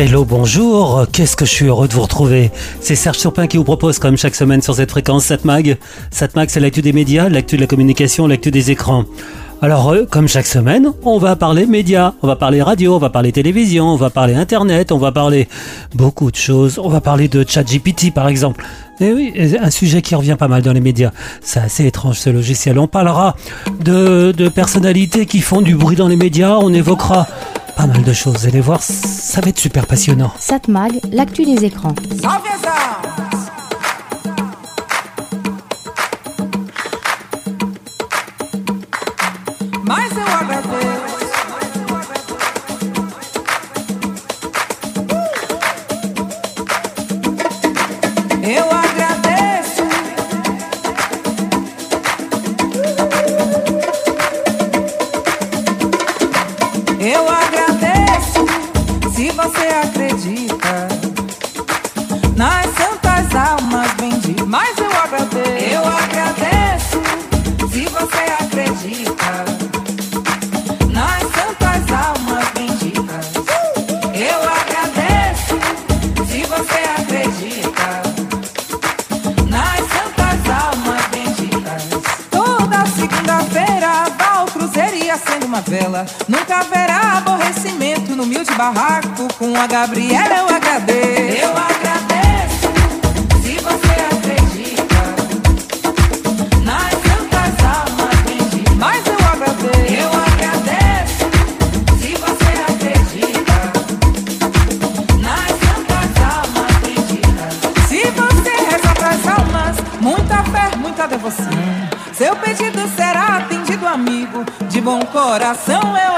Hello, bonjour, qu'est-ce que je suis heureux de vous retrouver? C'est Serge Surpin qui vous propose comme chaque semaine sur cette fréquence Satmag. Satmag c'est l'actu des médias, l'actu de la communication, l'actu des écrans. Alors, euh, comme chaque semaine, on va parler médias, on va parler radio, on va parler télévision, on va parler internet, on va parler beaucoup de choses. On va parler de ChatGPT par exemple. Et oui, un sujet qui revient pas mal dans les médias. C'est assez étrange ce logiciel. On parlera de, de personnalités qui font du bruit dans les médias. On évoquera pas mal de choses. Allez voir, ça va être super passionnant. Satmag, l'actu des écrans. Mas uma vela. Nunca haverá aborrecimento no humilde barraco. Com a Gabriela eu agradeço. Eu bom coração eu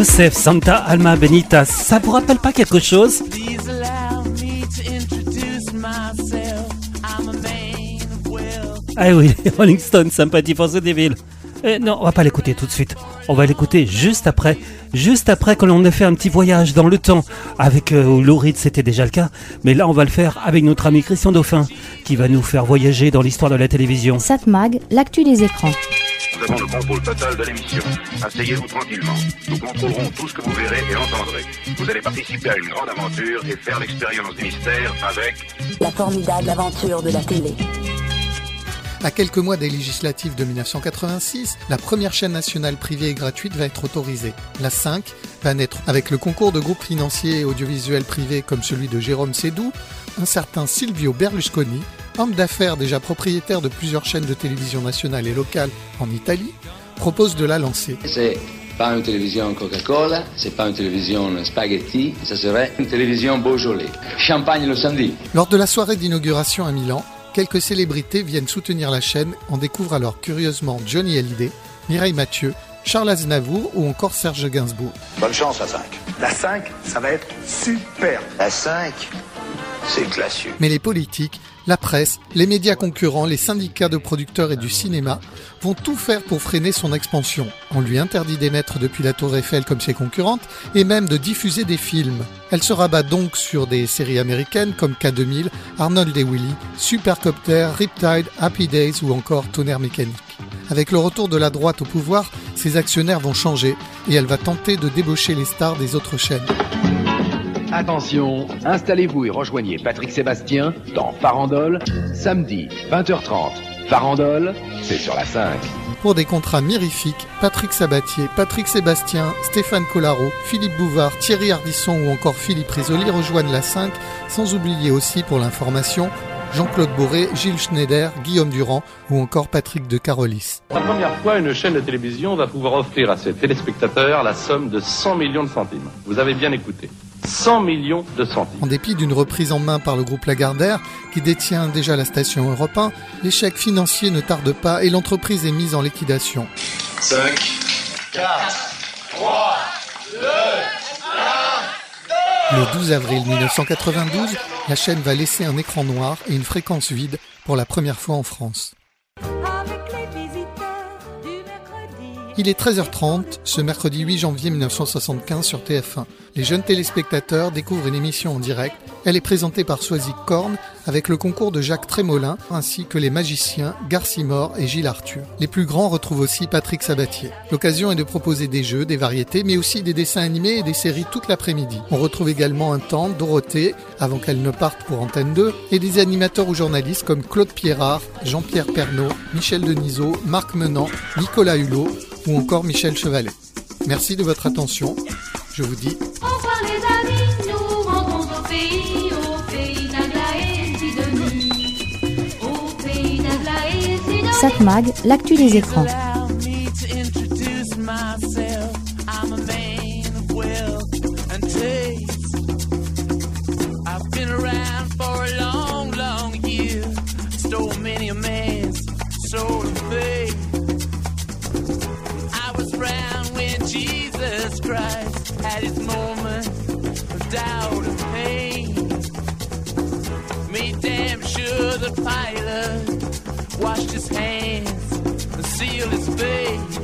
Youssef Santa Alma Benita, ça vous rappelle pas quelque chose? Please allow me to introduce myself. I'm a man of wealth. Ah oui, Rolling Stone, sympathie pour ce débile. Eh, non, on va pas l'écouter tout de suite. On va l'écouter juste après, juste après que l'on ait fait un petit voyage dans le temps. Avec euh, Lou Reed, c'était déjà le cas, mais là on va le faire avec notre ami Christian Dauphin, qui va nous faire voyager dans l'histoire de la télévision. Satmag, l'actu des écrans. Nous avons le contrôle total de l'émission. Asseyez-vous tranquillement. Nous contrôlerons tout ce que vous verrez et entendrez. Vous allez participer à une grande aventure et faire l'expérience du mystère avec La formidable aventure de la télé. À quelques mois des législatives de 1986, la première chaîne nationale privée et gratuite va être autorisée. La 5 va naître avec le concours de groupes financiers et audiovisuels privés comme celui de Jérôme Sédou un certain Silvio Berlusconi, homme d'affaires déjà propriétaire de plusieurs chaînes de télévision nationales et locales en Italie, propose de la lancer. C'est pas une télévision Coca-Cola, c'est pas une télévision spaghetti, ça serait une télévision Beaujolais. Champagne le samedi. Lors de la soirée d'inauguration à Milan, quelques célébrités viennent soutenir la chaîne. On découvre alors curieusement Johnny Hallyday, Mireille Mathieu, Charles Aznavour ou encore Serge Gainsbourg. Bonne chance à 5. La 5, ça va être super. La 5, c'est classieux. Mais les politiques, la presse, les médias concurrents, les syndicats de producteurs et du cinéma vont tout faire pour freiner son expansion. On lui interdit d'émettre depuis la Tour Eiffel comme ses concurrentes et même de diffuser des films. Elle se rabat donc sur des séries américaines comme K2000, Arnold et Willy, Supercopter, Riptide, Happy Days ou encore Tonnerre mécanique. Avec le retour de la droite au pouvoir, ses actionnaires vont changer et elle va tenter de débaucher les stars des autres chaînes. Attention, installez-vous et rejoignez Patrick Sébastien dans Farandole, samedi 20h30. Farandole, c'est sur la 5. Pour des contrats mirifiques, Patrick Sabatier, Patrick Sébastien, Stéphane Collaro, Philippe Bouvard, Thierry Ardisson ou encore Philippe Risoli rejoignent la 5, sans oublier aussi pour l'information Jean-Claude Boré, Gilles Schneider, Guillaume Durand ou encore Patrick de Carolis. La première fois, une chaîne de télévision va pouvoir offrir à ses téléspectateurs la somme de 100 millions de centimes. Vous avez bien écouté. 100 millions de centimes. En dépit d'une reprise en main par le groupe Lagardère, qui détient déjà la station Europe 1, l'échec financier ne tarde pas et l'entreprise est mise en liquidation. 5, 4, 3, 2, 1. Le 12 avril 1992, la chaîne va laisser un écran noir et une fréquence vide pour la première fois en France. Il est 13h30 ce mercredi 8 janvier 1975 sur TF1. Les jeunes téléspectateurs découvrent une émission en direct. Elle est présentée par Soisy Korn avec le concours de Jacques Trémolin ainsi que les magiciens Garcimore et Gilles Arthur. Les plus grands retrouvent aussi Patrick Sabatier. L'occasion est de proposer des jeux, des variétés, mais aussi des dessins animés et des séries toute l'après-midi. On retrouve également un temps Dorothée avant qu'elle ne parte pour Antenne 2 et des animateurs ou journalistes comme Claude Pierrard, Jean-Pierre Pernaud, Michel Denisot, Marc Menant, Nicolas Hulot ou encore Michel Chevalet. Merci de votre attention. Je vous dis Au revoir les amis, nous rentrons au pays, au pays d'Agla et Sidonie. Au pays d'Agla et Sidonie. Satmag, l'actu des écrans. And sealed his face.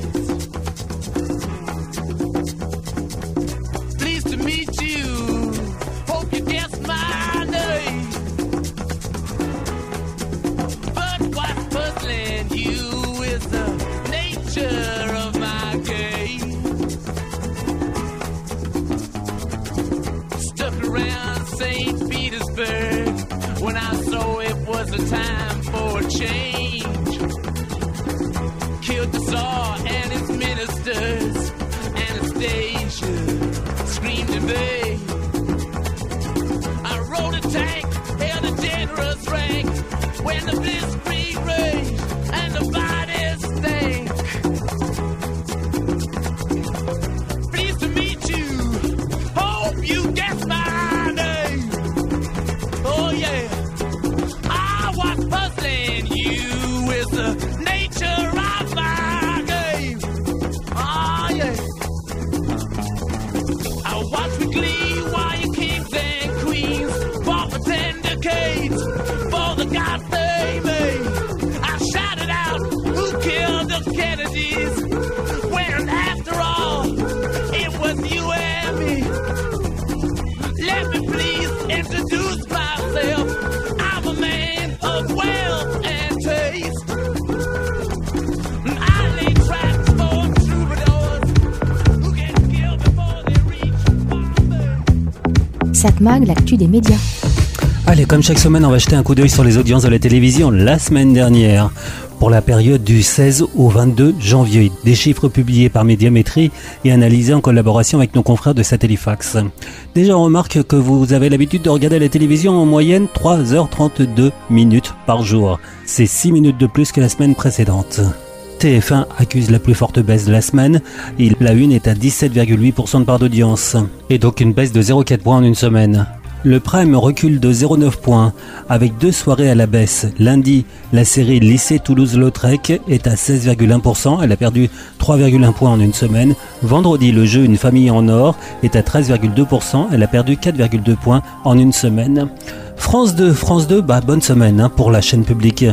L'actu des médias. Allez, comme chaque semaine, on va jeter un coup d'œil sur les audiences de la télévision la semaine dernière. pour la période du 16 au 22 janvier. Des chiffres publiés par Médiamétrie et analysés en collaboration avec nos confrères de Satellifax. Déjà, on remarque que vous avez l'habitude de regarder la télévision en moyenne 3h32 minutes par jour. C'est 6 minutes de plus que la semaine précédente. TF1 accuse la plus forte baisse de la semaine. La une est à 17,8% de part d'audience. Et donc une baisse de 0,4 points en une semaine. Le prime recule de 0,9 points avec deux soirées à la baisse. Lundi, la série Lycée Toulouse-Lautrec est à 16,1%. Elle a perdu 3,1 points en une semaine. Vendredi, le jeu Une famille en or est à 13,2%. Elle a perdu 4,2 points en une semaine. France 2, France 2, bah bonne semaine hein, pour la chaîne publique.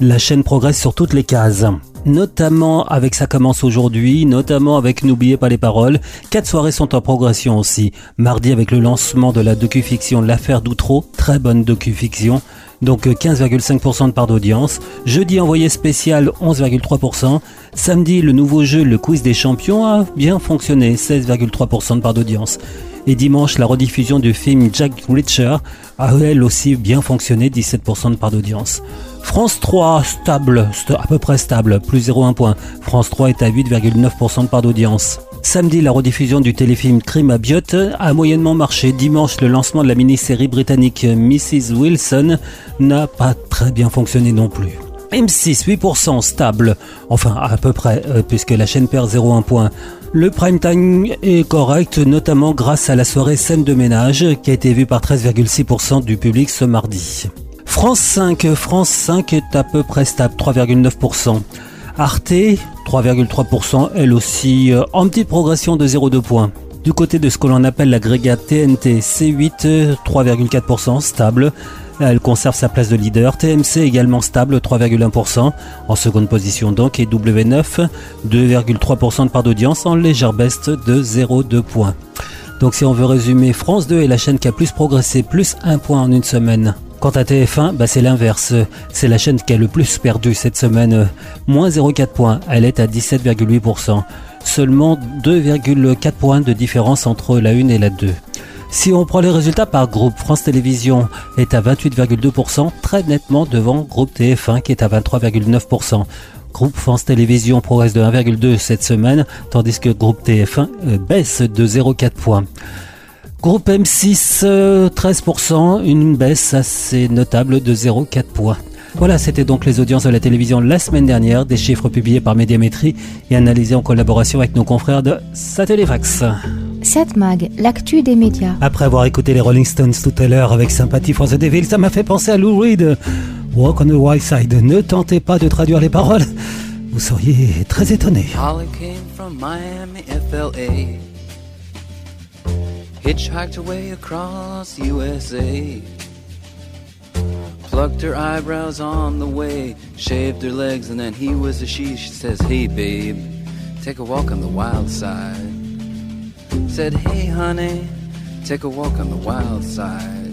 La chaîne progresse sur toutes les cases notamment avec Ça commence aujourd'hui, notamment avec N'oubliez pas les paroles. Quatre soirées sont en progression aussi. Mardi avec le lancement de la docu-fiction L'affaire d'Outreau, très bonne docu-fiction. Donc 15,5% de part d'audience. Jeudi envoyé spécial 11,3%. Samedi le nouveau jeu Le quiz des champions a bien fonctionné 16,3% de part d'audience. Et dimanche, la rediffusion du film Jack Reacher a elle aussi bien fonctionné, 17% de part d'audience. France 3, stable, à peu près stable, plus 0,1 point. France 3 est à 8,9% de part d'audience. Samedi, la rediffusion du téléfilm Crime à Biot a moyennement marché. Dimanche, le lancement de la mini-série britannique Mrs. Wilson n'a pas très bien fonctionné non plus. M6, 8% stable, enfin à peu près, euh, puisque la chaîne perd 0,1 point. Le prime time est correct, notamment grâce à la soirée scène de ménage qui a été vue par 13,6% du public ce mardi. France 5, France 5 est à peu près stable, 3,9%. Arte, 3,3%, elle aussi euh, en petite progression de 0,2 points. Du côté de ce que l'on appelle l'agrégat TNT, C8, 3,4%, stable. Elle conserve sa place de leader. TMC également stable, 3,1%. En seconde position donc. Et W9, 2,3% de part d'audience en légère baisse de 0,2 points. Donc si on veut résumer, France 2 est la chaîne qui a plus progressé, plus 1 point en une semaine. Quant à TF1, bah c'est l'inverse. C'est la chaîne qui a le plus perdu cette semaine. Moins 0,4 points. Elle est à 17,8%. Seulement 2,4 points de différence entre la 1 et la 2. Si on prend les résultats par groupe, France Télévisions est à 28,2%, très nettement devant groupe TF1 qui est à 23,9%. Groupe France Télévisions progresse de 1,2 cette semaine, tandis que groupe TF1 euh, baisse de 0,4 points. Groupe M6, euh, 13%, une baisse assez notable de 0,4 points. Voilà, c'était donc les audiences de la télévision la semaine dernière, des chiffres publiés par Médiamétrie et analysés en collaboration avec nos confrères de Satellifax. 7 Mag, l'actu des médias. Après avoir écouté les Rolling Stones tout à l'heure avec sympathie for the Devil, ça m'a fait penser à Lou Reed. Walk on the Wild Side. Ne tentez pas de traduire les paroles, vous seriez très étonné. Holly came from Miami, FLA. Hitchhiked her way across USA. Plucked her eyebrows on the way. Shaved her legs, and then he was a she. She says, Hey, babe, take a walk on the wild side. Said, Hey, honey, take a walk on the wild side.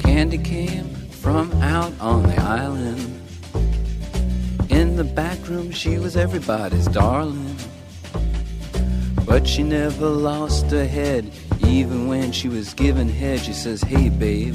Candy came from out on the island. In the back room, she was everybody's darling. But she never lost her head, even when she was given head. She says, Hey, babe,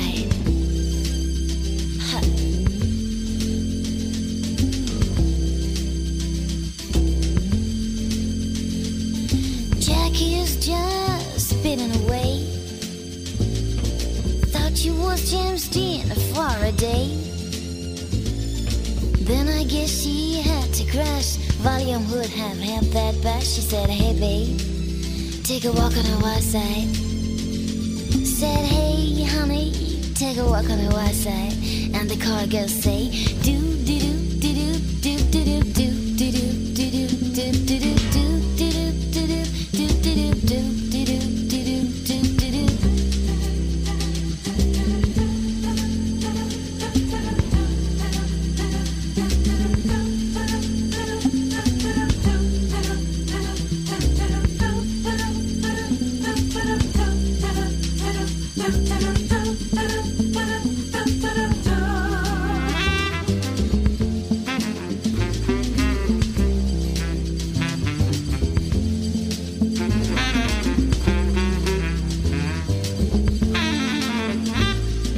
was James Dean for a day. Then I guess she had to crash. Volume would have helped that bash. She said, Hey babe, take a walk on the white side. Said, Hey honey, take a walk on the white side. And the car girls say, do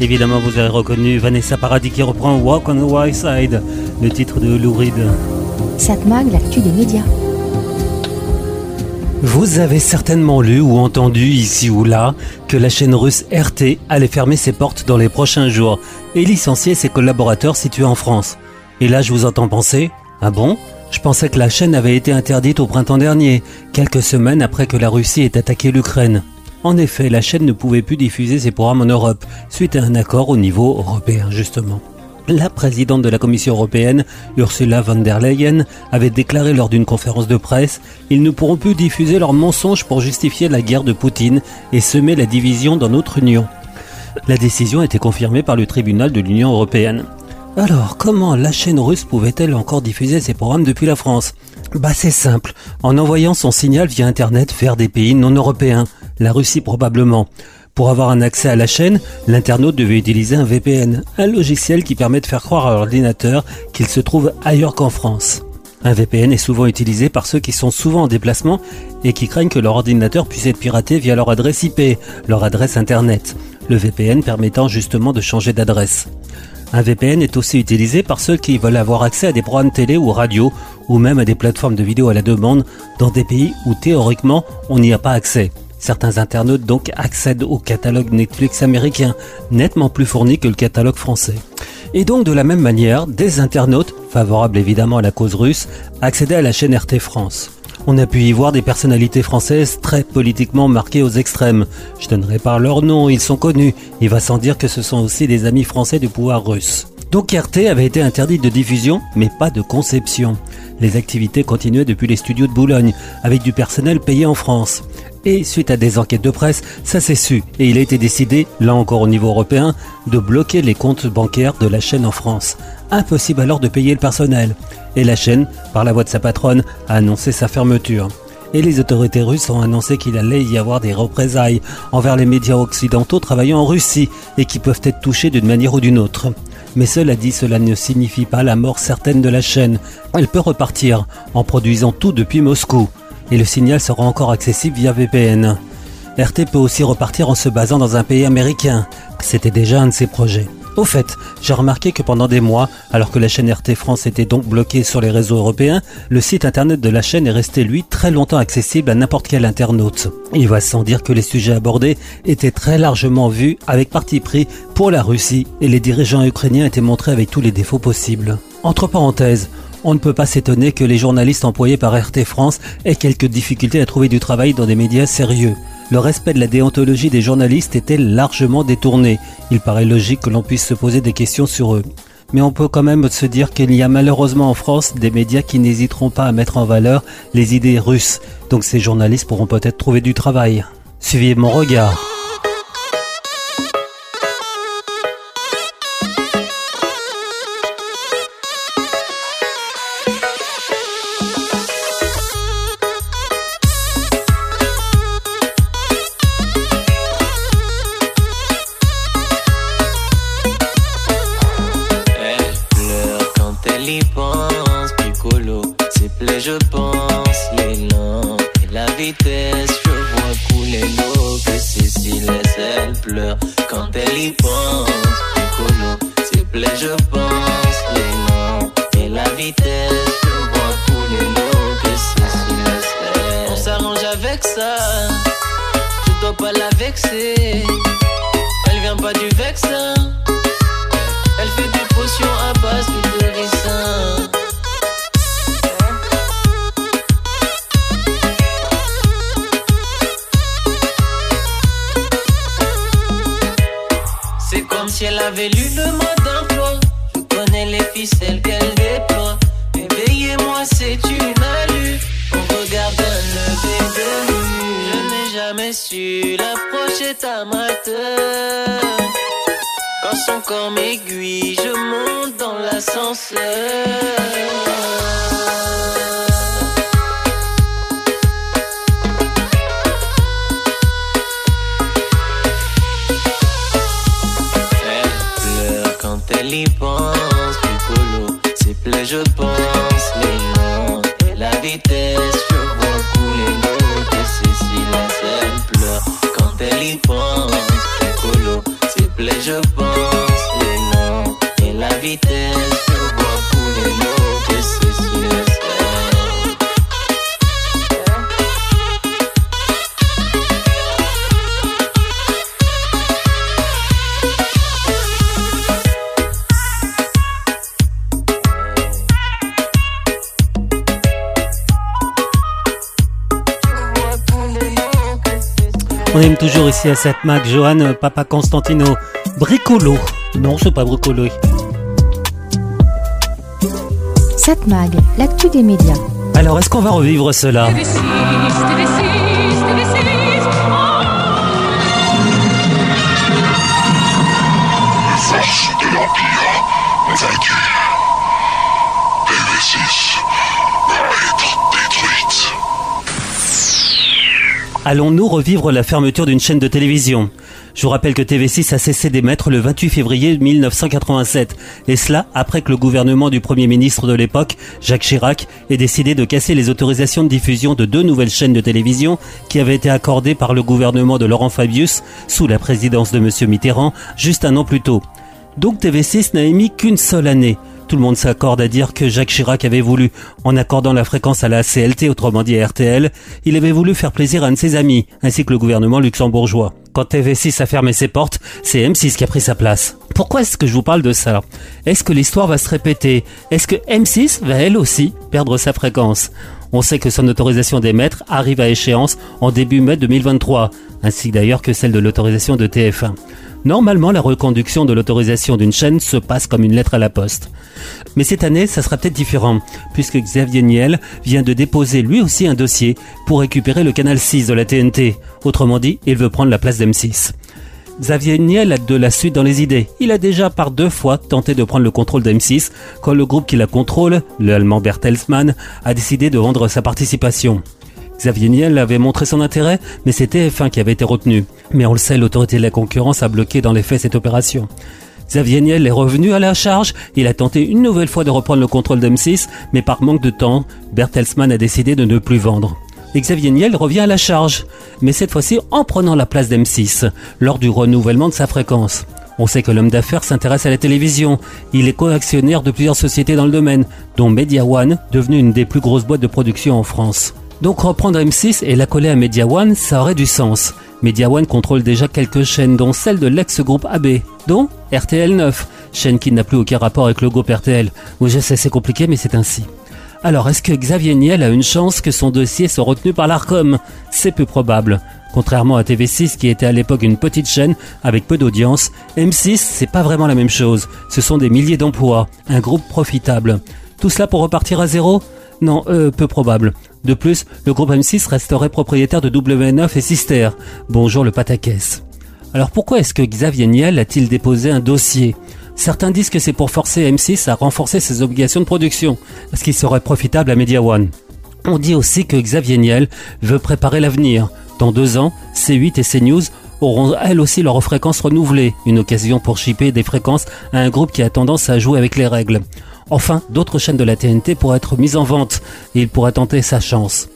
Évidemment, vous avez reconnu Vanessa Paradis qui reprend Walk on the White Side, le titre de Lou Reed. Satmag, l'actu des médias. Vous avez certainement lu ou entendu ici ou là que la chaîne russe RT allait fermer ses portes dans les prochains jours et licencier ses collaborateurs situés en France. Et là, je vous entends penser, ah bon? Je pensais que la chaîne avait été interdite au printemps dernier, quelques semaines après que la Russie ait attaqué l'Ukraine. En effet, la chaîne ne pouvait plus diffuser ses programmes en Europe, suite à un accord au niveau européen justement. La présidente de la Commission européenne, Ursula von der Leyen, avait déclaré lors d'une conférence de presse Ils ne pourront plus diffuser leurs mensonges pour justifier la guerre de Poutine et semer la division dans notre Union. La décision a été confirmée par le tribunal de l'Union européenne. Alors, comment la chaîne russe pouvait-elle encore diffuser ses programmes depuis la France? Bah c'est simple, en envoyant son signal via Internet vers des pays non européens, la Russie probablement. Pour avoir un accès à la chaîne, l'internaute devait utiliser un VPN, un logiciel qui permet de faire croire à l'ordinateur qu'il se trouve ailleurs qu'en France. Un VPN est souvent utilisé par ceux qui sont souvent en déplacement et qui craignent que leur ordinateur puisse être piraté via leur adresse IP, leur adresse Internet, le VPN permettant justement de changer d'adresse. Un VPN est aussi utilisé par ceux qui veulent avoir accès à des programmes télé ou radio ou même à des plateformes de vidéo à la demande dans des pays où théoriquement on n'y a pas accès. Certains internautes donc accèdent au catalogue Netflix américain, nettement plus fourni que le catalogue français. Et donc de la même manière, des internautes, favorables évidemment à la cause russe, accédaient à la chaîne RT France. On a pu y voir des personnalités françaises très politiquement marquées aux extrêmes. Je donnerai pas leur nom, ils sont connus. Il va sans dire que ce sont aussi des amis français du pouvoir russe. Donc RT avait été interdite de diffusion, mais pas de conception. Les activités continuaient depuis les studios de Boulogne, avec du personnel payé en France. Et suite à des enquêtes de presse, ça s'est su et il a été décidé, là encore au niveau européen, de bloquer les comptes bancaires de la chaîne en France. Impossible alors de payer le personnel. Et la chaîne, par la voix de sa patronne, a annoncé sa fermeture. Et les autorités russes ont annoncé qu'il allait y avoir des représailles envers les médias occidentaux travaillant en Russie et qui peuvent être touchés d'une manière ou d'une autre. Mais cela dit, cela ne signifie pas la mort certaine de la chaîne. Elle peut repartir en produisant tout depuis Moscou et le signal sera encore accessible via VPN. RT peut aussi repartir en se basant dans un pays américain. C'était déjà un de ses projets. Au fait, j'ai remarqué que pendant des mois, alors que la chaîne RT France était donc bloquée sur les réseaux européens, le site internet de la chaîne est resté lui très longtemps accessible à n'importe quel internaute. Il va sans dire que les sujets abordés étaient très largement vus avec parti pris pour la Russie et les dirigeants ukrainiens étaient montrés avec tous les défauts possibles. Entre parenthèses, on ne peut pas s'étonner que les journalistes employés par RT France aient quelques difficultés à trouver du travail dans des médias sérieux. Le respect de la déontologie des journalistes était largement détourné? Il paraît logique que l'on puisse se poser des questions sur eux. Mais on peut quand même se dire qu'il y a malheureusement en France des médias qui n'hésiteront pas à mettre en valeur les idées russes. Donc ces journalistes pourront peut-être trouver du travail. Suivez mon regard. Pense, Piccolo. Ses plaies, je pense, les noms et la vitesse. On aime toujours ici à cette Mac, Johan, euh, Papa Constantino, Bricolo. Non, c'est pas Bricolo. Satmag, l'actu des médias. Alors, est-ce qu'on va revivre cela? Les forces de l'Empire vaincues. Allons-nous revivre la fermeture d'une chaîne de télévision? Je vous rappelle que TV6 a cessé d'émettre le 28 février 1987, et cela après que le gouvernement du Premier ministre de l'époque, Jacques Chirac, ait décidé de casser les autorisations de diffusion de deux nouvelles chaînes de télévision qui avaient été accordées par le gouvernement de Laurent Fabius sous la présidence de M. Mitterrand juste un an plus tôt. Donc TV6 n'a émis qu'une seule année. Tout le monde s'accorde à dire que Jacques Chirac avait voulu, en accordant la fréquence à la CLT, autrement dit à RTL, il avait voulu faire plaisir à un de ses amis, ainsi que le gouvernement luxembourgeois. Quand TV6 a fermé ses portes, c'est M6 qui a pris sa place. Pourquoi est-ce que je vous parle de ça? Est-ce que l'histoire va se répéter? Est-ce que M6 va elle aussi perdre sa fréquence? On sait que son autorisation d'émettre arrive à échéance en début mai 2023, ainsi d'ailleurs que celle de l'autorisation de TF1. Normalement, la reconduction de l'autorisation d'une chaîne se passe comme une lettre à la poste. Mais cette année, ça sera peut-être différent, puisque Xavier Niel vient de déposer lui aussi un dossier pour récupérer le canal 6 de la TNT. Autrement dit, il veut prendre la place d'M6. Xavier Niel a de la suite dans les idées. Il a déjà par deux fois tenté de prendre le contrôle d'M6 quand le groupe qui la contrôle, le allemand Bertelsmann, a décidé de vendre sa participation. Xavier Niel avait montré son intérêt, mais c'est TF1 qui avait été retenu. Mais on le sait, l'autorité de la concurrence a bloqué dans les faits cette opération. Xavier Niel est revenu à la charge, il a tenté une nouvelle fois de reprendre le contrôle d'M6, mais par manque de temps, Bertelsmann a décidé de ne plus vendre. Xavier Niel revient à la charge, mais cette fois-ci en prenant la place d'M6, lors du renouvellement de sa fréquence. On sait que l'homme d'affaires s'intéresse à la télévision. Il est co-actionnaire de plusieurs sociétés dans le domaine, dont Media One, devenue une des plus grosses boîtes de production en France. Donc reprendre M6 et la coller à Media One, ça aurait du sens. Media One contrôle déjà quelques chaînes, dont celle de l'ex-groupe AB, dont RTL 9, chaîne qui n'a plus aucun rapport avec le groupe RTL. Oui, je sais, c'est compliqué, mais c'est ainsi. Alors, est-ce que Xavier Niel a une chance que son dossier soit retenu par l'ARCOM? C'est peu probable. Contrairement à TV6 qui était à l'époque une petite chaîne avec peu d'audience, M6 c'est pas vraiment la même chose. Ce sont des milliers d'emplois, un groupe profitable. Tout cela pour repartir à zéro? Non, euh, peu probable. De plus, le groupe M6 resterait propriétaire de W9 et Sister. Bonjour le pataquès. Alors pourquoi est-ce que Xavier Niel a-t-il déposé un dossier? Certains disent que c'est pour forcer M6 à renforcer ses obligations de production, parce qu'il serait profitable à Media One. On dit aussi que Xavier Niel veut préparer l'avenir. Dans deux ans, C8 et CNews auront elles aussi leurs fréquences renouvelées, une occasion pour chipper des fréquences à un groupe qui a tendance à jouer avec les règles. Enfin, d'autres chaînes de la TNT pourraient être mises en vente et il pourrait tenter sa chance.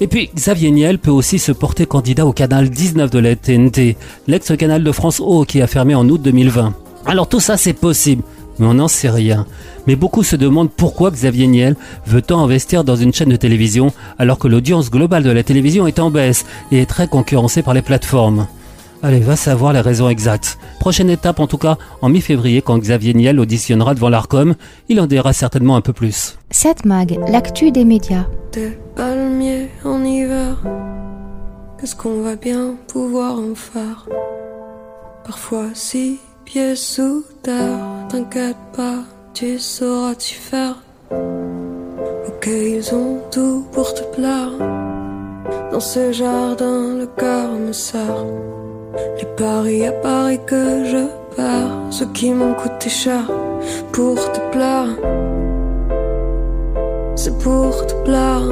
Et puis, Xavier Niel peut aussi se porter candidat au canal 19 de la TNT, l'ex-canal de France O qui a fermé en août 2020. Alors tout ça c'est possible, mais on n'en sait rien. Mais beaucoup se demandent pourquoi Xavier Niel veut tant investir dans une chaîne de télévision alors que l'audience globale de la télévision est en baisse et est très concurrencée par les plateformes. Allez, va savoir les raisons exactes. Prochaine étape en tout cas, en mi-février, quand Xavier Niel auditionnera devant l'ARCOM, il en dira certainement un peu plus. 7 Mag, l'actu des médias. Des palmiers en hiver, qu'est-ce qu'on va bien pouvoir en faire Parfois six pieds sous terre, t'inquiète pas, tu sauras t'y faire. Ok, ils ont tout pour te plaire. Dans ce jardin, le cœur me serre. Les paris à Paris que je perds, ceux qui m'ont coûté cher pour te plaire. C'est pour te plaire.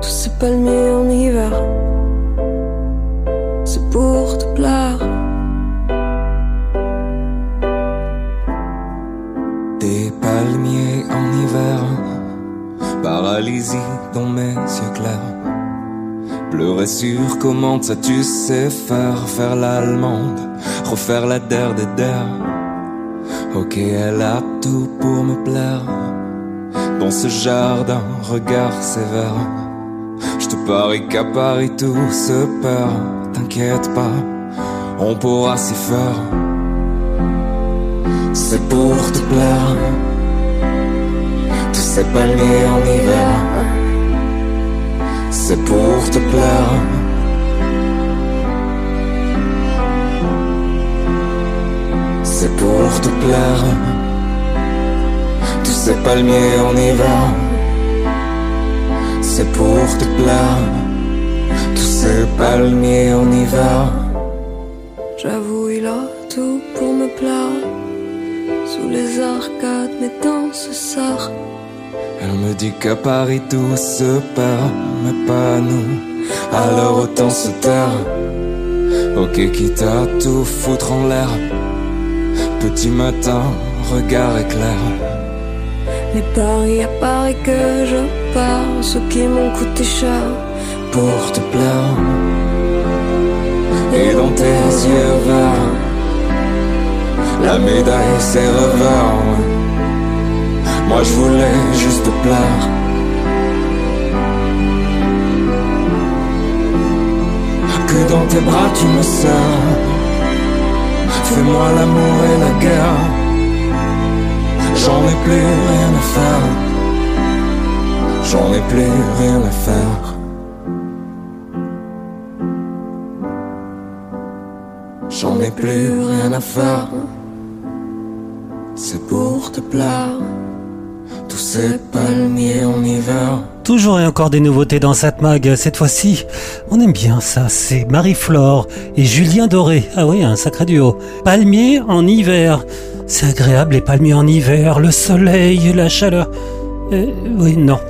Tous ces palmiers en hiver, c'est pour te plaire. Des palmiers en hiver, paralysie dans mes yeux clairs. Pleurer sur comment ça tu sais faire, faire l'allemande, refaire la der des der. Ok, elle a tout pour me plaire. Dans ce jardin, regard sévère. Je te parie qu'à Paris tout se perd. T'inquiète pas, on pourra s'y faire. C'est pour te plaire. Tous ces palmiers en hiver. C'est pour te plaire. C'est pour te plaire. Tous ces palmiers en hiver. C'est pour te plaire. Tous ces palmiers en hiver. J'avoue, il a tout pour me plaire. Sous les arcades, mes dents se. Elle me dit qu'à Paris tout se perd, mais pas nous. Alors autant se taire. Ok, quitte à tout foutre en l'air. Petit matin, regard éclair. Les paris à Paris que je pars, ceux qui m'ont coûté cher pour te plaire. Et dans tes yeux verts, la médaille c'est revers. Moi je voulais juste te plaire. Que dans tes bras tu me sers. Fais-moi l'amour et la guerre. J'en ai plus rien à faire. J'en ai plus rien à faire. J'en ai plus rien à faire. C'est pour te plaire. Ces palmiers en hiver. Toujours et encore des nouveautés dans cette mag. Cette fois-ci, on aime bien ça. C'est Marie-Flore et Julien Doré. Ah oui, un sacré duo. Palmiers en hiver. C'est agréable les palmiers en hiver, le soleil, la chaleur. Euh, oui, non.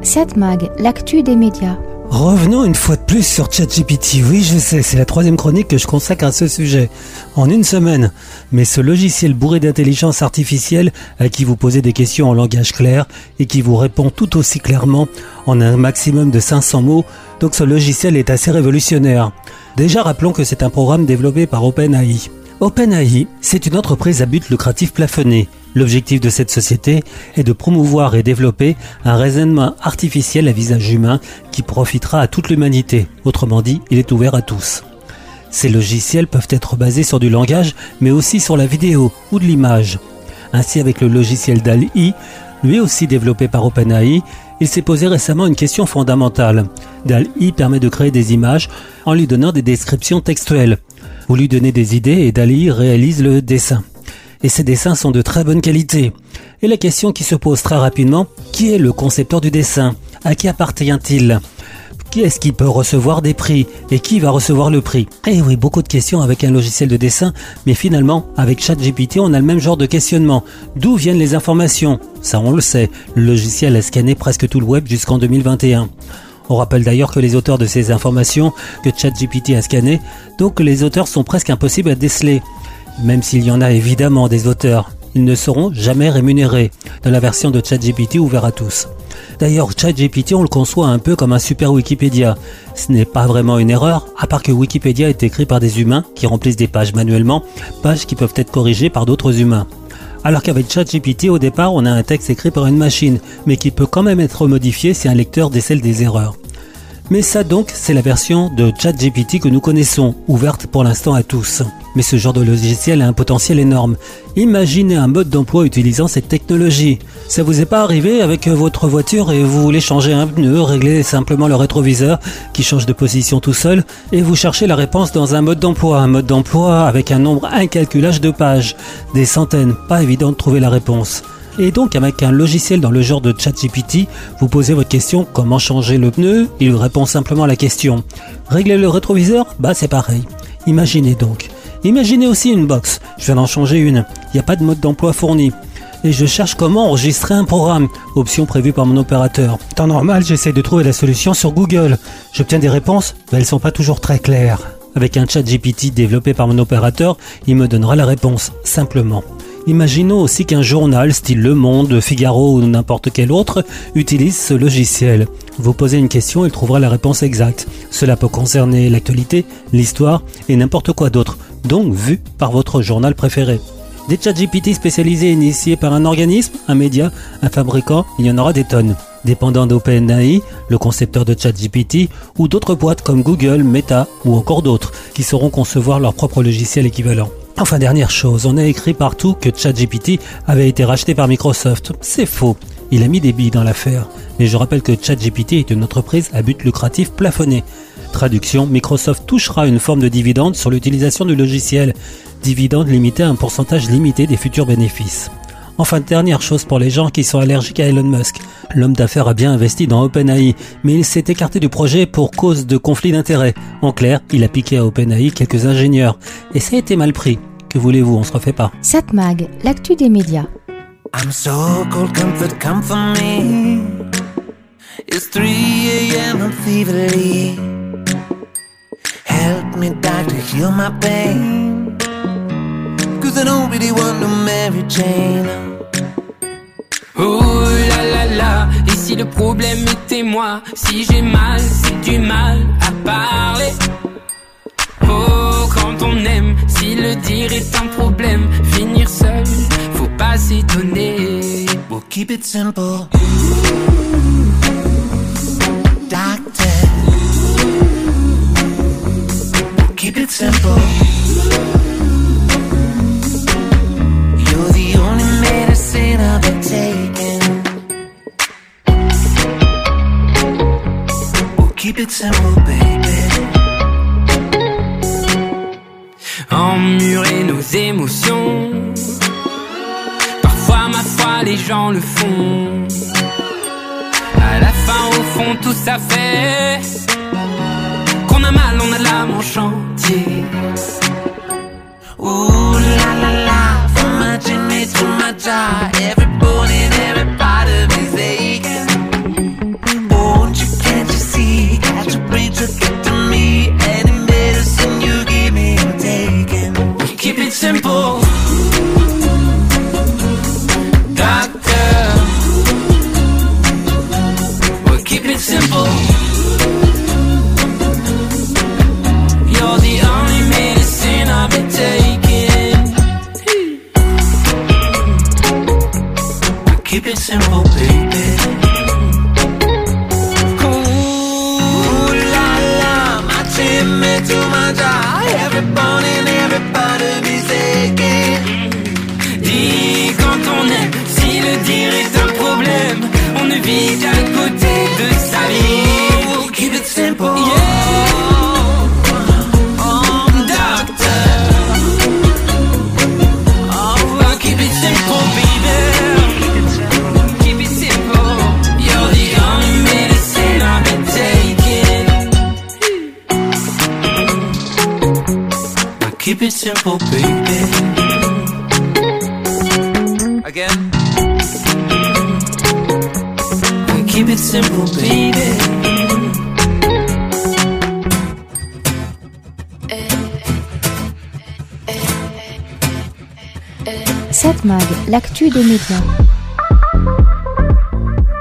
7 Mag, l'actu des médias. Revenons une fois de plus sur ChatGPT. Oui, je sais, c'est la troisième chronique que je consacre à ce sujet. En une semaine. Mais ce logiciel bourré d'intelligence artificielle à qui vous posez des questions en langage clair et qui vous répond tout aussi clairement en un maximum de 500 mots. Donc ce logiciel est assez révolutionnaire. Déjà, rappelons que c'est un programme développé par OpenAI. OpenAI, c'est une entreprise à but lucratif plafonné. L'objectif de cette société est de promouvoir et développer un raisonnement artificiel à visage humain qui profitera à toute l'humanité. Autrement dit, il est ouvert à tous. Ces logiciels peuvent être basés sur du langage, mais aussi sur la vidéo ou de l'image. Ainsi, avec le logiciel DAL-I, lui aussi développé par OpenAI, il s'est posé récemment une question fondamentale. DAL-I permet de créer des images en lui donnant des descriptions textuelles. Vous lui donnez des idées et DAL-I réalise le dessin et ces dessins sont de très bonne qualité. Et la question qui se pose très rapidement, qui est le concepteur du dessin? À qui appartient-il? Qui est-ce qui peut recevoir des prix? Et qui va recevoir le prix? Eh oui, beaucoup de questions avec un logiciel de dessin, mais finalement, avec ChatGPT, on a le même genre de questionnement. D'où viennent les informations? Ça, on le sait. Le logiciel a scanné presque tout le web jusqu'en 2021. On rappelle d'ailleurs que les auteurs de ces informations que ChatGPT a scannées, donc les auteurs sont presque impossibles à déceler même s'il y en a évidemment des auteurs. ils ne seront jamais rémunérés dans la version de ChatGPT ouvert à tous. D'ailleurs, ChatGPT, on le conçoit un peu comme un super Wikipédia. Ce n'est pas vraiment une erreur, à part que Wikipédia est écrit par des humains qui remplissent des pages manuellement, pages qui peuvent être corrigées par d'autres humains. Alors qu'avec ChatGPT, au départ, on a un texte écrit par une machine, mais qui peut quand même être modifié si un lecteur décèle des erreurs. Mais ça donc, c'est la version de ChatGPT que nous connaissons, ouverte pour l'instant à tous. Mais ce genre de logiciel a un potentiel énorme. Imaginez un mode d'emploi utilisant cette technologie. Ça vous est pas arrivé avec votre voiture et vous voulez changer un pneu, régler simplement le rétroviseur qui change de position tout seul et vous cherchez la réponse dans un mode d'emploi, un mode d'emploi avec un nombre incalculable de pages, des centaines, pas évident de trouver la réponse. Et donc avec un logiciel dans le genre de ChatGPT, vous posez votre question comment changer le pneu? Il répond simplement à la question. Régler le rétroviseur? Bah c'est pareil. Imaginez donc. Imaginez aussi une box. Je viens d'en changer une. Il n'y a pas de mode d'emploi fourni. Et je cherche comment enregistrer un programme, option prévue par mon opérateur. Temps normal, j'essaie de trouver la solution sur Google. J'obtiens des réponses, mais elles sont pas toujours très claires. Avec un chat GPT développé par mon opérateur, il me donnera la réponse, simplement. Imaginons aussi qu'un journal, style Le Monde, Figaro ou n'importe quel autre, utilise ce logiciel. Vous posez une question, il trouvera la réponse exacte. Cela peut concerner l'actualité, l'histoire et n'importe quoi d'autre, donc vu par votre journal préféré. Des chats GPT spécialisés initiés par un organisme, un média, un fabricant, il y en aura des tonnes. Dépendant d'OpenAI, le concepteur de ChatGPT, ou d'autres boîtes comme Google, Meta ou encore d'autres, qui sauront concevoir leur propre logiciel équivalent. Enfin, dernière chose, on a écrit partout que ChatGPT avait été racheté par Microsoft. C'est faux. Il a mis des billes dans l'affaire. Mais je rappelle que ChatGPT est une entreprise à but lucratif plafonné. Traduction, Microsoft touchera une forme de dividende sur l'utilisation du logiciel. Dividende limité à un pourcentage limité des futurs bénéfices. Enfin, dernière chose pour les gens qui sont allergiques à Elon Musk. L'homme d'affaires a bien investi dans OpenAI, mais il s'est écarté du projet pour cause de conflit d'intérêts. En clair, il a piqué à OpenAI quelques ingénieurs. Et ça a été mal pris. Que voulez-vous, on se refait pas. Satmag, l'actu des médias. I'm so cold, comfort, come for me. It's 3 a.m. I'm feverly. Help me, doctor, heal my pain. I don't really want to marry Jane. Oh là là là, et si le problème était moi Si j'ai mal, c'est du mal à parler Oh, quand on aime, si le dire est un problème Finir seul, faut pas s'étonner We'll keep it simple. Doctor. We'll keep it simple. Medicine I've been. Emmurer nos émotions. Parfois ma foi les gens le font. À la fin au fond tout ça fait Qu'on a mal, on a l'âme en chantier. Ooh la la la, my Jimmy to my jaw, every bone and every part of me's aching. Won't you, can't you see? Got to breathe to get to me. Any medicine you give me, I'm taking. Keep it simple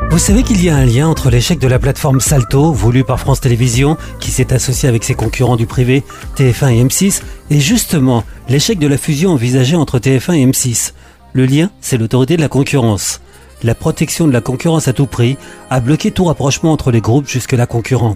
Vous savez qu'il y a un lien entre l'échec de la plateforme Salto, voulue par France Télévisions, qui s'est associée avec ses concurrents du privé, TF1 et M6, et justement l'échec de la fusion envisagée entre TF1 et M6. Le lien, c'est l'autorité de la concurrence. La protection de la concurrence à tout prix a bloqué tout rapprochement entre les groupes jusque-là concurrents.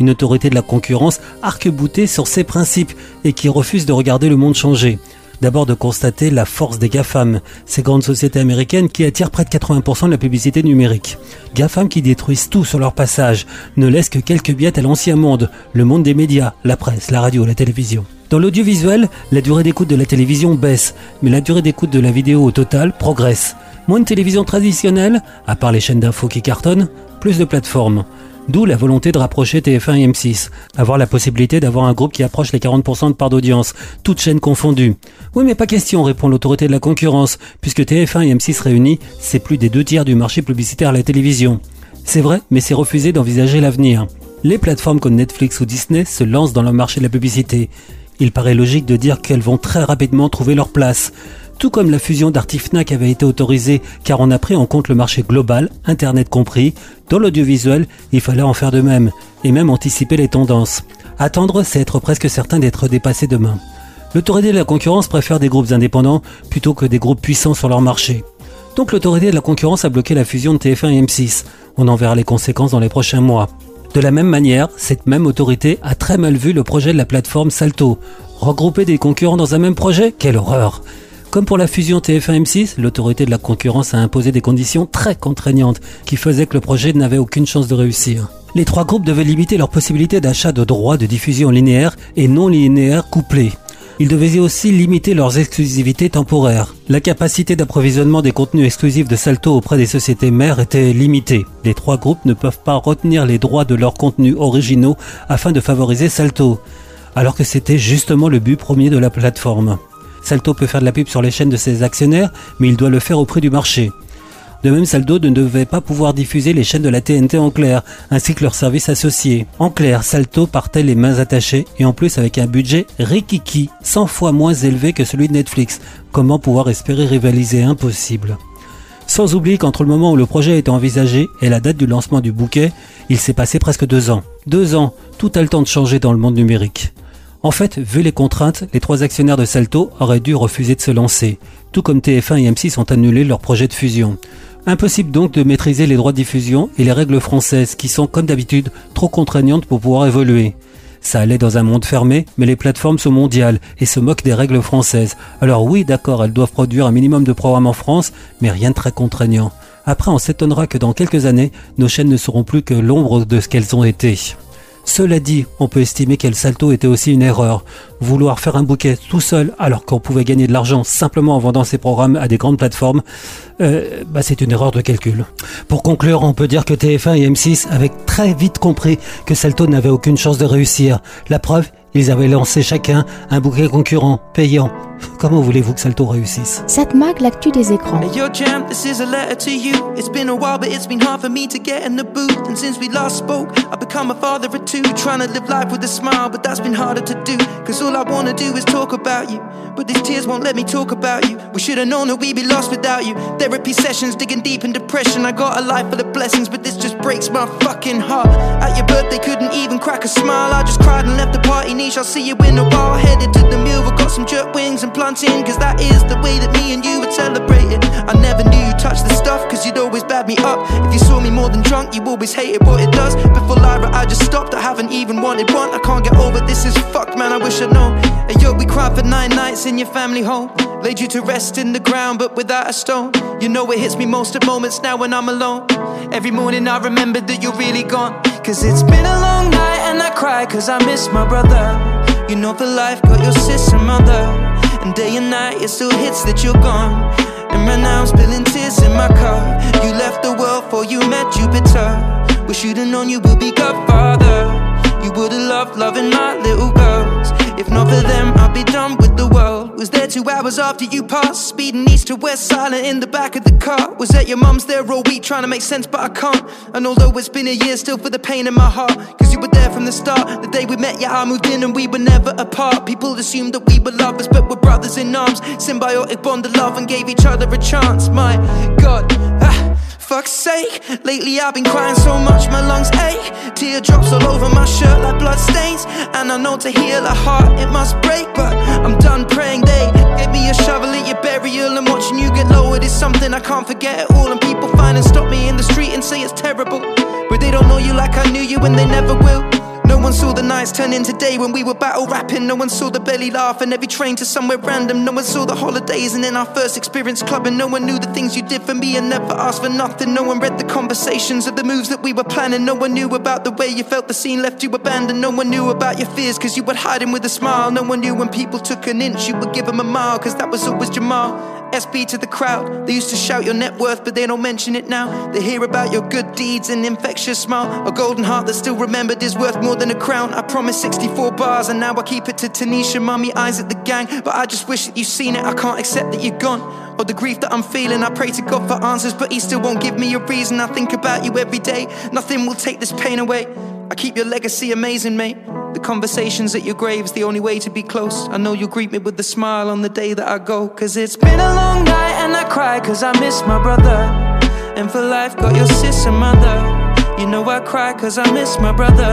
Une autorité de la concurrence arc-boutée sur ses principes et qui refuse de regarder le monde changer. D'abord de constater la force des GAFAM, ces grandes sociétés américaines qui attirent près de 80% de la publicité numérique. GAFAM qui détruisent tout sur leur passage, ne laissent que quelques billettes à l'ancien monde, le monde des médias, la presse, la radio, la télévision. Dans l'audiovisuel, la durée d'écoute de la télévision baisse, mais la durée d'écoute de la vidéo au total progresse. Moins de télévision traditionnelle, à part les chaînes d'infos qui cartonnent, plus de plateformes. D'où la volonté de rapprocher TF1 et M6, avoir la possibilité d'avoir un groupe qui approche les 40% de part d'audience, toutes chaînes confondues. Oui mais pas question, répond l'autorité de la concurrence, puisque TF1 et M6 réunis, c'est plus des deux tiers du marché publicitaire à la télévision. C'est vrai, mais c'est refusé d'envisager l'avenir. Les plateformes comme Netflix ou Disney se lancent dans le marché de la publicité. Il paraît logique de dire qu'elles vont très rapidement trouver leur place. Tout comme la fusion d'Artifnac avait été autorisée car on a pris en compte le marché global, Internet compris, dans l'audiovisuel, il fallait en faire de même, et même anticiper les tendances. Attendre, c'est être presque certain d'être dépassé demain. L'autorité de la concurrence préfère des groupes indépendants plutôt que des groupes puissants sur leur marché. Donc l'autorité de la concurrence a bloqué la fusion de TF1 et M6. On en verra les conséquences dans les prochains mois. De la même manière, cette même autorité a très mal vu le projet de la plateforme Salto. Regrouper des concurrents dans un même projet Quelle horreur comme pour la fusion TF1-M6, l'autorité de la concurrence a imposé des conditions très contraignantes qui faisaient que le projet n'avait aucune chance de réussir. Les trois groupes devaient limiter leur possibilité d'achat de droits de diffusion linéaire et non linéaire couplés. Ils devaient aussi limiter leurs exclusivités temporaires. La capacité d'approvisionnement des contenus exclusifs de Salto auprès des sociétés mères était limitée. Les trois groupes ne peuvent pas retenir les droits de leurs contenus originaux afin de favoriser Salto, alors que c'était justement le but premier de la plateforme. Salto peut faire de la pub sur les chaînes de ses actionnaires, mais il doit le faire au prix du marché. De même, Salto ne devait pas pouvoir diffuser les chaînes de la TNT en clair, ainsi que leurs services associés. En clair, Salto partait les mains attachées et en plus avec un budget rikiki, 100 fois moins élevé que celui de Netflix. Comment pouvoir espérer rivaliser? Impossible. Sans oublier qu'entre le moment où le projet a été envisagé et la date du lancement du bouquet, il s'est passé presque deux ans. Deux ans, tout a le temps de changer dans le monde numérique. En fait, vu les contraintes, les trois actionnaires de Salto auraient dû refuser de se lancer, tout comme TF1 et M6 ont annulé leur projet de fusion. Impossible donc de maîtriser les droits de diffusion et les règles françaises qui sont comme d'habitude trop contraignantes pour pouvoir évoluer. Ça allait dans un monde fermé, mais les plateformes sont mondiales et se moquent des règles françaises. Alors oui, d'accord, elles doivent produire un minimum de programmes en France, mais rien de très contraignant. Après, on s'étonnera que dans quelques années, nos chaînes ne seront plus que l'ombre de ce qu'elles ont été. Cela dit, on peut estimer qu'El Salto était aussi une erreur. Vouloir faire un bouquet tout seul alors qu'on pouvait gagner de l'argent simplement en vendant ses programmes à des grandes plateformes, euh, bah c'est une erreur de calcul. Pour conclure, on peut dire que TF1 et M6 avaient très vite compris que Salto n'avait aucune chance de réussir. La preuve, ils avaient lancé chacun un bouquet concurrent, payant. Comment voulez-vous que Salto réussisse? Cette mag, l'actu des écrans. Hey, yo, champ, this is a letter to you. It's been a while, but it's been hard for me to get in the booth. And since we last spoke, I've become a father of two. Trying to live life with a smile, but that's been harder to do. Cause all I wanna do is talk about you. But these tears won't let me talk about you. We should've known that we'd be lost without you. Therapy sessions, digging deep in depression. I got a life full of blessings, but this just breaks my fucking heart. At your birthday, couldn't even crack a smile. I just cried and left the party niche. I'll see you in a while. Headed to the mill, we got some jerk wings and plantain. Cause that is the way that me and you would celebrate it. I never knew you touched the stuff, cause you'd always bad me up. If you saw me more than drunk, you always hated what it does. Before Lyra, I just stopped, I haven't even wanted one. I can't get over this is fucked, man. I wish I'd known. Hey, yo, we cried for nine nights in your family home. Laid you to rest in the ground, but without a stone. You know it hits me most at moments now when I'm alone. Every morning I remember that you're really gone. Cause it's been a long night and I cry cause I miss my brother. You know for life got your sister mother. And day and night it still hits that you're gone. And right now I'm spilling tears in my car. You left the world for you met Jupiter. Wish you'd have known you would be godfather. You would've loved loving my little girls. If not for them, I'd be done with the world. Was there two hours after you passed. Speeding east to west, silent in the back of the car. Was at your mum's there all week, trying to make sense, but I can't. And although it's been a year, still for the pain in my heart. Cause you were there from the start. The day we met, yeah, I moved in and we were never apart. People assumed that we were lovers, but we're brothers in arms. Symbiotic bond of love and gave each other a chance. My God, ah, fuck's sake. Lately I've been crying so much, my lungs ache. Teardrops all over my shirt like blood stains. And I know to heal a heart, it must break. But I'm done praying they give me a shovel at your burial. And watching you get lowered is something I can't forget at all. And people find and stop me in the street and say it's terrible. But they don't know you like I knew you, and they never will. No one saw the nights turn into day when we were battle rapping. No one saw the belly laugh and every train to somewhere random. No one saw the holidays and then our first experience clubbing. No one knew the things you did for me and never asked for nothing. No one read the conversations of the moves that we were planning. No one knew about the way you felt the scene left you abandoned. No one knew about your fears cause you would hide him with a smile. No one knew when people took an inch you would give them a mile cause that was always Jamal. SB to the crowd. They used to shout your net worth, but they don't mention it now. They hear about your good deeds and infectious smile. A golden heart that's still remembered is worth more than a crown. I promised 64 bars, and now I keep it to Tanisha. Mummy eyes at the gang, but I just wish that you've seen it. I can't accept that you're gone. Or the grief that I'm feeling, I pray to God for answers, but He still won't give me a reason. I think about you every day, nothing will take this pain away. I keep your legacy amazing, mate. The conversations at your grave's the only way to be close. I know you'll greet me with a smile on the day that I go. Cause it's been a long night and I cry cause I miss my brother. And for life, got your sister mother. You know I cry cause I miss my brother.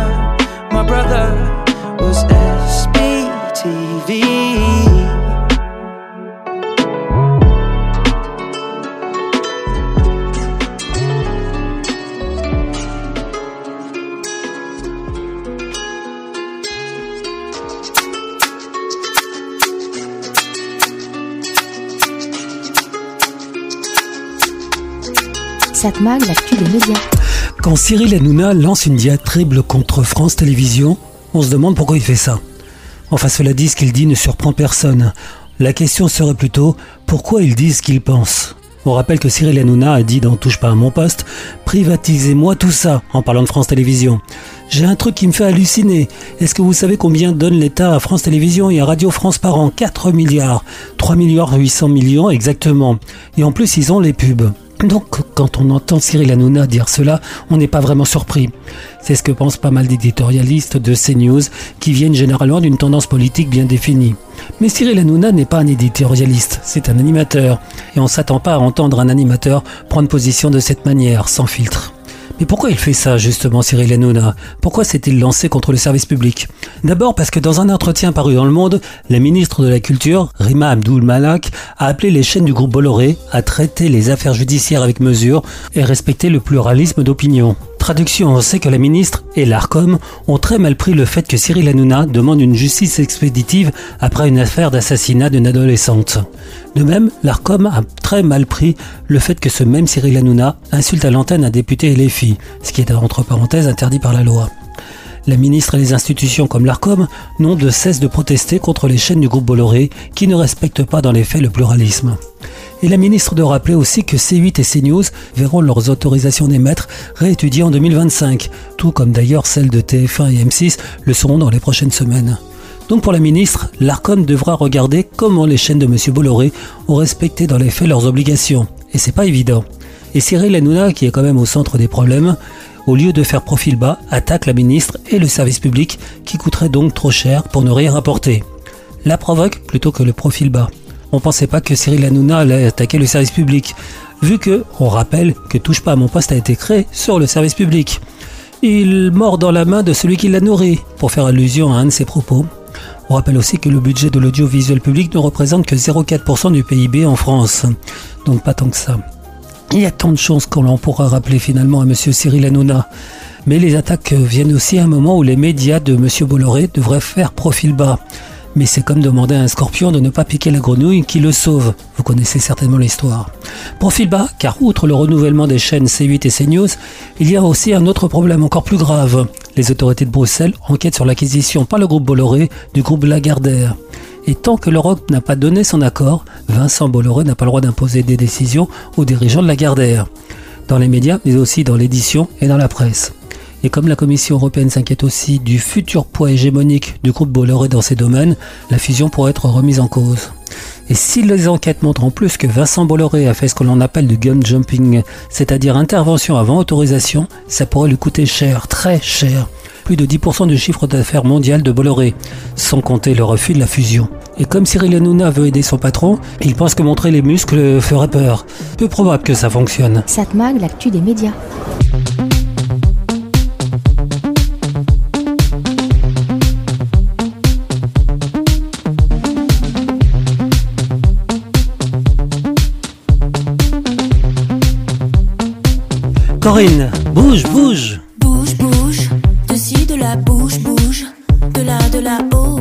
My brother was SBTV. Quand Cyril Hanouna lance une diatribe contre France Télévisions, on se demande pourquoi il fait ça. Enfin, cela dit, ce qu'il dit ne surprend personne. La question serait plutôt pourquoi il dit ce qu'il pense? On rappelle que Cyril Hanouna a dit dans Touche pas à mon poste Privatisez-moi tout ça en parlant de France Télévisions. J'ai un truc qui me fait halluciner. Est-ce que vous savez combien donne l'État à France Télévisions et à Radio France par an? 4 milliards. 3 milliards 800 millions exactement. Et en plus, ils ont les pubs. Donc, quand on entend Cyril Hanouna dire cela, on n'est pas vraiment surpris. C'est ce que pensent pas mal d'éditorialistes de CNews, qui viennent généralement d'une tendance politique bien définie. Mais Cyril Hanouna n'est pas un éditorialiste, c'est un animateur, et on s'attend pas à entendre un animateur prendre position de cette manière, sans filtre. Mais pourquoi il fait ça justement Cyril Hanouna? Pourquoi s'est-il lancé contre le service public? D'abord parce que dans un entretien paru dans Le Monde, la ministre de la Culture, Rima Abdul Malak, a appelé les chaînes du groupe Bolloré à traiter les affaires judiciaires avec mesure et respecter le pluralisme d'opinion. Traduction, on sait que la ministre et l'ARCOM ont très mal pris le fait que Cyril Hanouna demande une justice expéditive après une affaire d'assassinat d'une adolescente. De même, l'ARCOM a très mal pris le fait que ce même Cyril Hanouna insulte à l'antenne un député LFI, ce qui est entre parenthèses interdit par la loi. La ministre et les institutions comme l'ARCOM n'ont de cesse de protester contre les chaînes du groupe Bolloré qui ne respectent pas dans les faits le pluralisme. Et la ministre de rappeler aussi que C8 et CNews verront leurs autorisations d'émettre réétudiées en 2025, tout comme d'ailleurs celles de TF1 et M6 le seront dans les prochaines semaines. Donc pour la ministre, l'ARCOM devra regarder comment les chaînes de M. Bolloré ont respecté dans les faits leurs obligations. Et c'est pas évident. Et Cyril Hanouna, qui est quand même au centre des problèmes, au lieu de faire profil bas, attaque la ministre et le service public, qui coûterait donc trop cher pour ne rien rapporter. La provoque plutôt que le profil bas. On pensait pas que Cyril Hanouna allait attaquer le service public, vu que, on rappelle, que Touche pas à mon poste a été créé sur le service public. Il mord dans la main de celui qui l'a nourri, pour faire allusion à un de ses propos. On rappelle aussi que le budget de l'audiovisuel public ne représente que 0,4% du PIB en France. Donc pas tant que ça. Il y a tant de choses qu'on l'on pourra rappeler finalement à M. Cyril Hanouna. Mais les attaques viennent aussi à un moment où les médias de M. Bolloré devraient faire profil bas. Mais c'est comme demander à un scorpion de ne pas piquer la grenouille qui le sauve. Vous connaissez certainement l'histoire. Profil bas, car outre le renouvellement des chaînes C8 et CNews, il y a aussi un autre problème encore plus grave. Les autorités de Bruxelles enquêtent sur l'acquisition par le groupe Bolloré du groupe Lagardère. Et tant que l'Europe n'a pas donné son accord, Vincent Bolloré n'a pas le droit d'imposer des décisions aux dirigeants de Lagardère. Dans les médias, mais aussi dans l'édition et dans la presse. Et comme la Commission européenne s'inquiète aussi du futur poids hégémonique du groupe Bolloré dans ces domaines, la fusion pourrait être remise en cause. Et si les enquêtes montrent en plus que Vincent Bolloré a fait ce que l'on appelle du gun jumping, c'est-à-dire intervention avant autorisation, ça pourrait lui coûter cher, très cher. Plus de 10% du chiffre d'affaires mondial de Bolloré, sans compter le refus de la fusion. Et comme Cyril Hanouna veut aider son patron, il pense que montrer les muscles ferait peur. Peu probable que ça fonctionne. Satmag, l'actu des médias. Corinne, bouge, bouge. Bouge, bouge, de ci, de là, bouge, bouge, de là, de là, oh,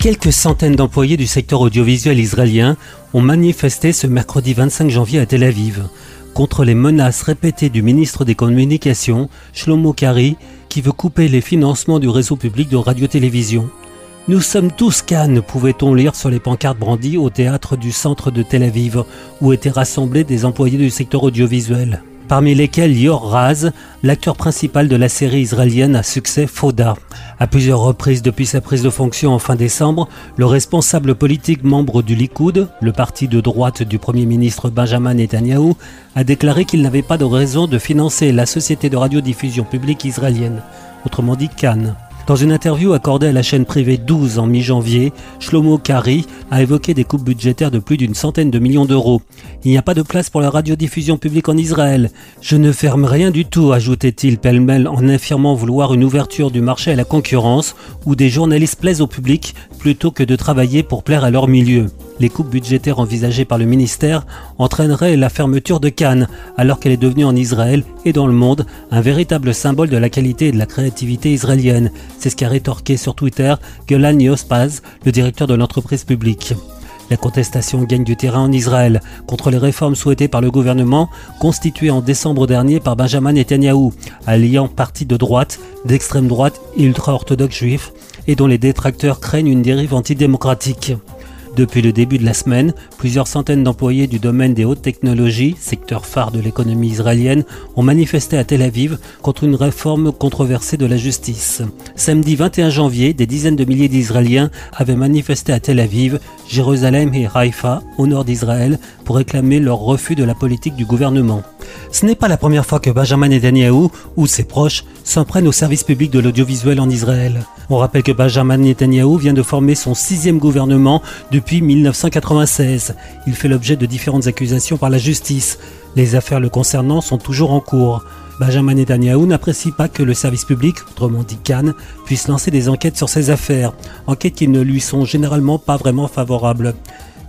Quelques centaines d'employés du secteur audiovisuel israélien ont manifesté ce mercredi 25 janvier à Tel Aviv contre les menaces répétées du ministre des Communications, Shlomo Kari, qui veut couper les financements du réseau public de radio-télévision. Nous sommes tous Cannes, pouvait-on lire sur les pancartes brandies au théâtre du centre de Tel Aviv, où étaient rassemblés des employés du secteur audiovisuel. Parmi lesquels Yor Raz, l'acteur principal de la série israélienne à succès Foda. À plusieurs reprises depuis sa prise de fonction en fin décembre, le responsable politique membre du Likoud, le parti de droite du Premier ministre Benjamin Netanyahou, a déclaré qu'il n'avait pas de raison de financer la société de radiodiffusion publique israélienne, autrement dit Cannes. Dans une interview accordée à la chaîne privée 12 en mi-janvier, Shlomo Kari a évoqué des coupes budgétaires de plus d'une centaine de millions d'euros. Il n'y a pas de place pour la radiodiffusion publique en Israël. Je ne ferme rien du tout, ajoutait-il pêle-mêle en affirmant vouloir une ouverture du marché à la concurrence où des journalistes plaisent au public plutôt que de travailler pour plaire à leur milieu. Les coupes budgétaires envisagées par le ministère entraîneraient la fermeture de Cannes, alors qu'elle est devenue en Israël et dans le monde un véritable symbole de la qualité et de la créativité israélienne. C'est ce qu'a rétorqué sur Twitter Golan Yospaz, le directeur de l'entreprise publique. La contestation gagne du terrain en Israël contre les réformes souhaitées par le gouvernement constitué en décembre dernier par Benjamin Netanyahou, alliant partis de droite, d'extrême droite et ultra-orthodoxes juifs, et dont les détracteurs craignent une dérive antidémocratique. Depuis le début de la semaine, plusieurs centaines d'employés du domaine des hautes technologies, secteur phare de l'économie israélienne, ont manifesté à Tel Aviv contre une réforme controversée de la justice. Samedi 21 janvier, des dizaines de milliers d'Israéliens avaient manifesté à Tel Aviv, Jérusalem et Haïfa, au nord d'Israël, pour réclamer leur refus de la politique du gouvernement. Ce n'est pas la première fois que Benjamin Netanyahou ou ses proches s'en prennent au service public de l'audiovisuel en Israël. On rappelle que Benjamin Netanyahou vient de former son sixième gouvernement depuis 1996. Il fait l'objet de différentes accusations par la justice. Les affaires le concernant sont toujours en cours. Benjamin Netanyahou n'apprécie pas que le service public, autrement dit Cannes, puisse lancer des enquêtes sur ses affaires, enquêtes qui ne lui sont généralement pas vraiment favorables.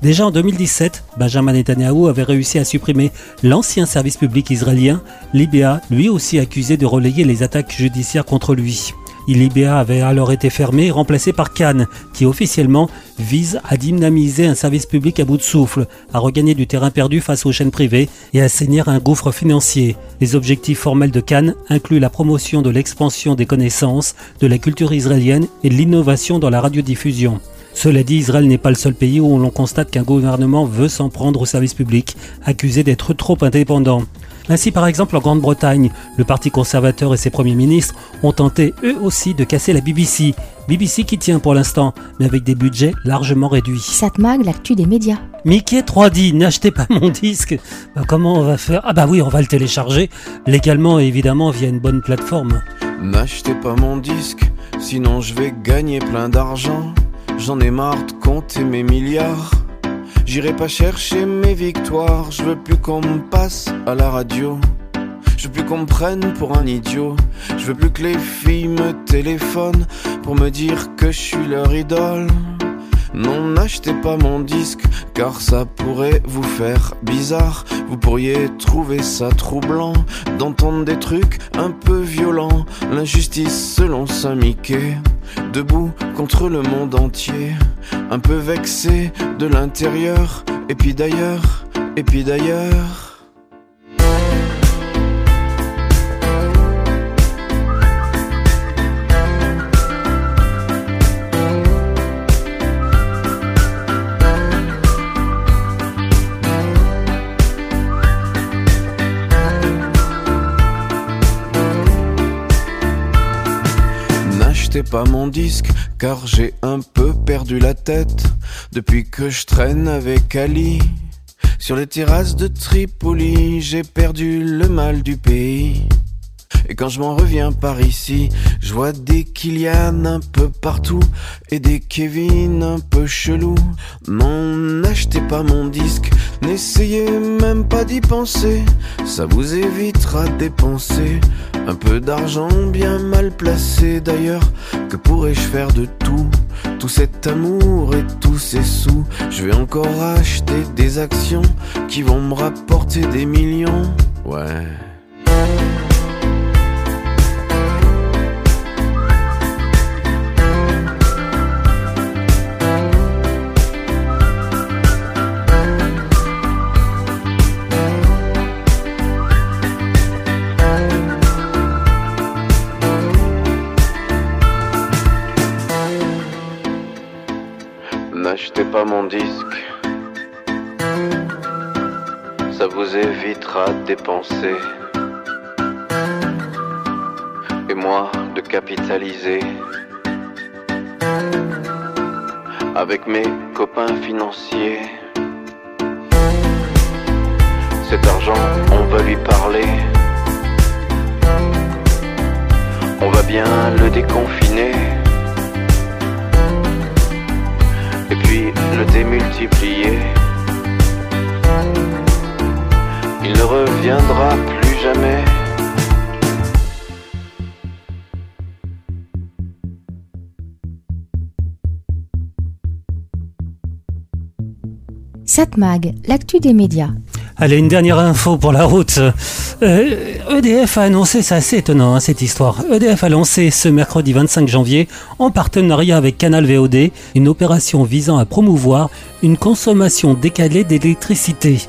Déjà en 2017, Benjamin Netanyahou avait réussi à supprimer l'ancien service public israélien, l'IBA, lui aussi accusé de relayer les attaques judiciaires contre lui. l'IBA avait alors été fermé et remplacé par Cannes, qui officiellement vise à dynamiser un service public à bout de souffle, à regagner du terrain perdu face aux chaînes privées et à saigner un gouffre financier. Les objectifs formels de Cannes incluent la promotion de l'expansion des connaissances, de la culture israélienne et de l'innovation dans la radiodiffusion. Cela dit, Israël n'est pas le seul pays où l'on constate qu'un gouvernement veut s'en prendre au service public, accusé d'être trop indépendant. Ainsi, par exemple, en Grande-Bretagne, le Parti conservateur et ses premiers ministres ont tenté eux aussi de casser la BBC. BBC qui tient pour l'instant, mais avec des budgets largement réduits. Satmag, l'actu des médias. Mickey 3D, n'achetez pas mon disque. Bah, comment on va faire? Ah bah oui, on va le télécharger légalement et évidemment via une bonne plateforme. N'achetez pas mon disque, sinon je vais gagner plein d'argent. J'en ai marre de compter mes milliards. J'irai pas chercher mes victoires. Je veux plus qu'on me passe à la radio. Je veux plus qu'on me prenne pour un idiot. Je veux plus que les filles me téléphonent pour me dire que je suis leur idole. Non, n'achetez pas mon disque, car ça pourrait vous faire bizarre. Vous pourriez trouver ça troublant d'entendre des trucs un peu violents. L'injustice selon Saint-Mickey, debout contre le monde entier. Un peu vexé de l'intérieur, et puis d'ailleurs, et puis d'ailleurs. N'achetez pas mon disque car j'ai un peu perdu la tête depuis que je traîne avec Ali. Sur les terrasses de Tripoli, j'ai perdu le mal du pays. Et quand je m'en reviens par ici, je vois des Kylian un peu partout et des Kevin un peu chelous. Non, n'achetez pas mon disque, n'essayez même pas d'y penser, ça vous évitera de dépenser un peu d'argent bien mal placé d'ailleurs. Que pourrais-je faire de tout? Tout cet amour et tous ces sous, je vais encore acheter des actions qui vont me rapporter des millions. Ouais. Pas mon disque. Ça vous évitera de dépenser. Et moi de capitaliser. Avec mes copains financiers. Cet argent, on va lui parler. On va bien le déconfiner. Et puis le démultiplier. Il ne reviendra plus jamais. Satmag, l'actu des médias. Allez, une dernière info pour la route. Euh, EDF a annoncé, c'est assez étonnant hein, cette histoire. EDF a lancé ce mercredi 25 janvier, en partenariat avec Canal VOD, une opération visant à promouvoir une consommation décalée d'électricité.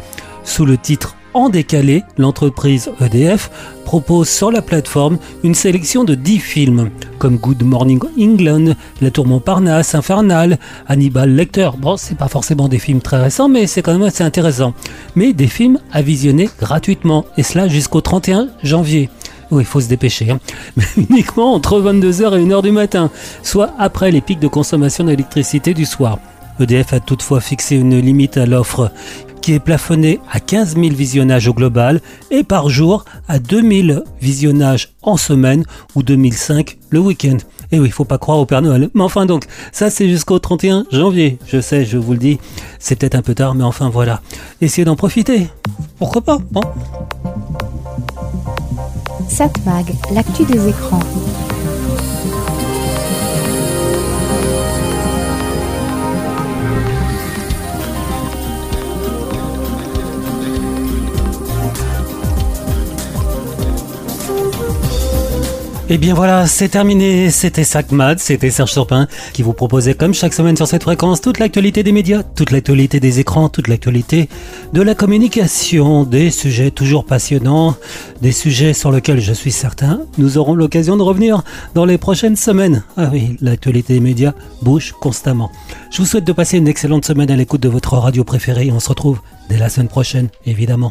Sous le titre en décalé, l'entreprise EDF propose sur la plateforme une sélection de 10 films, comme Good Morning England, La Tour Montparnasse, Infernal, Hannibal Lecter. Bon, c'est pas forcément des films très récents, mais c'est quand même assez intéressant. Mais des films à visionner gratuitement, et cela jusqu'au 31 janvier. Oui, il faut se dépêcher. hein. Mais uniquement entre 22h et 1h du matin, soit après les pics de consommation d'électricité du soir. EDF a toutefois fixé une limite à l'offre qui est plafonnée à 15 000 visionnages au global et par jour à 2000 visionnages en semaine ou 2005 le week-end. Et oui, il faut pas croire au Père Noël. Mais enfin donc, ça c'est jusqu'au 31 janvier. Je sais, je vous le dis, c'est peut-être un peu tard, mais enfin voilà. Essayez d'en profiter. Pourquoi pas hein? Satmag, l'actu des écrans. Et bien voilà, c'est terminé. C'était SacMad, c'était Serge Surpin qui vous proposait comme chaque semaine sur cette fréquence toute l'actualité des médias, toute l'actualité des écrans, toute l'actualité de la communication, des sujets toujours passionnants, des sujets sur lesquels je suis certain nous aurons l'occasion de revenir dans les prochaines semaines. Ah oui, l'actualité des médias bouge constamment. Je vous souhaite de passer une excellente semaine à l'écoute de votre radio préférée on se retrouve dès la semaine prochaine, évidemment.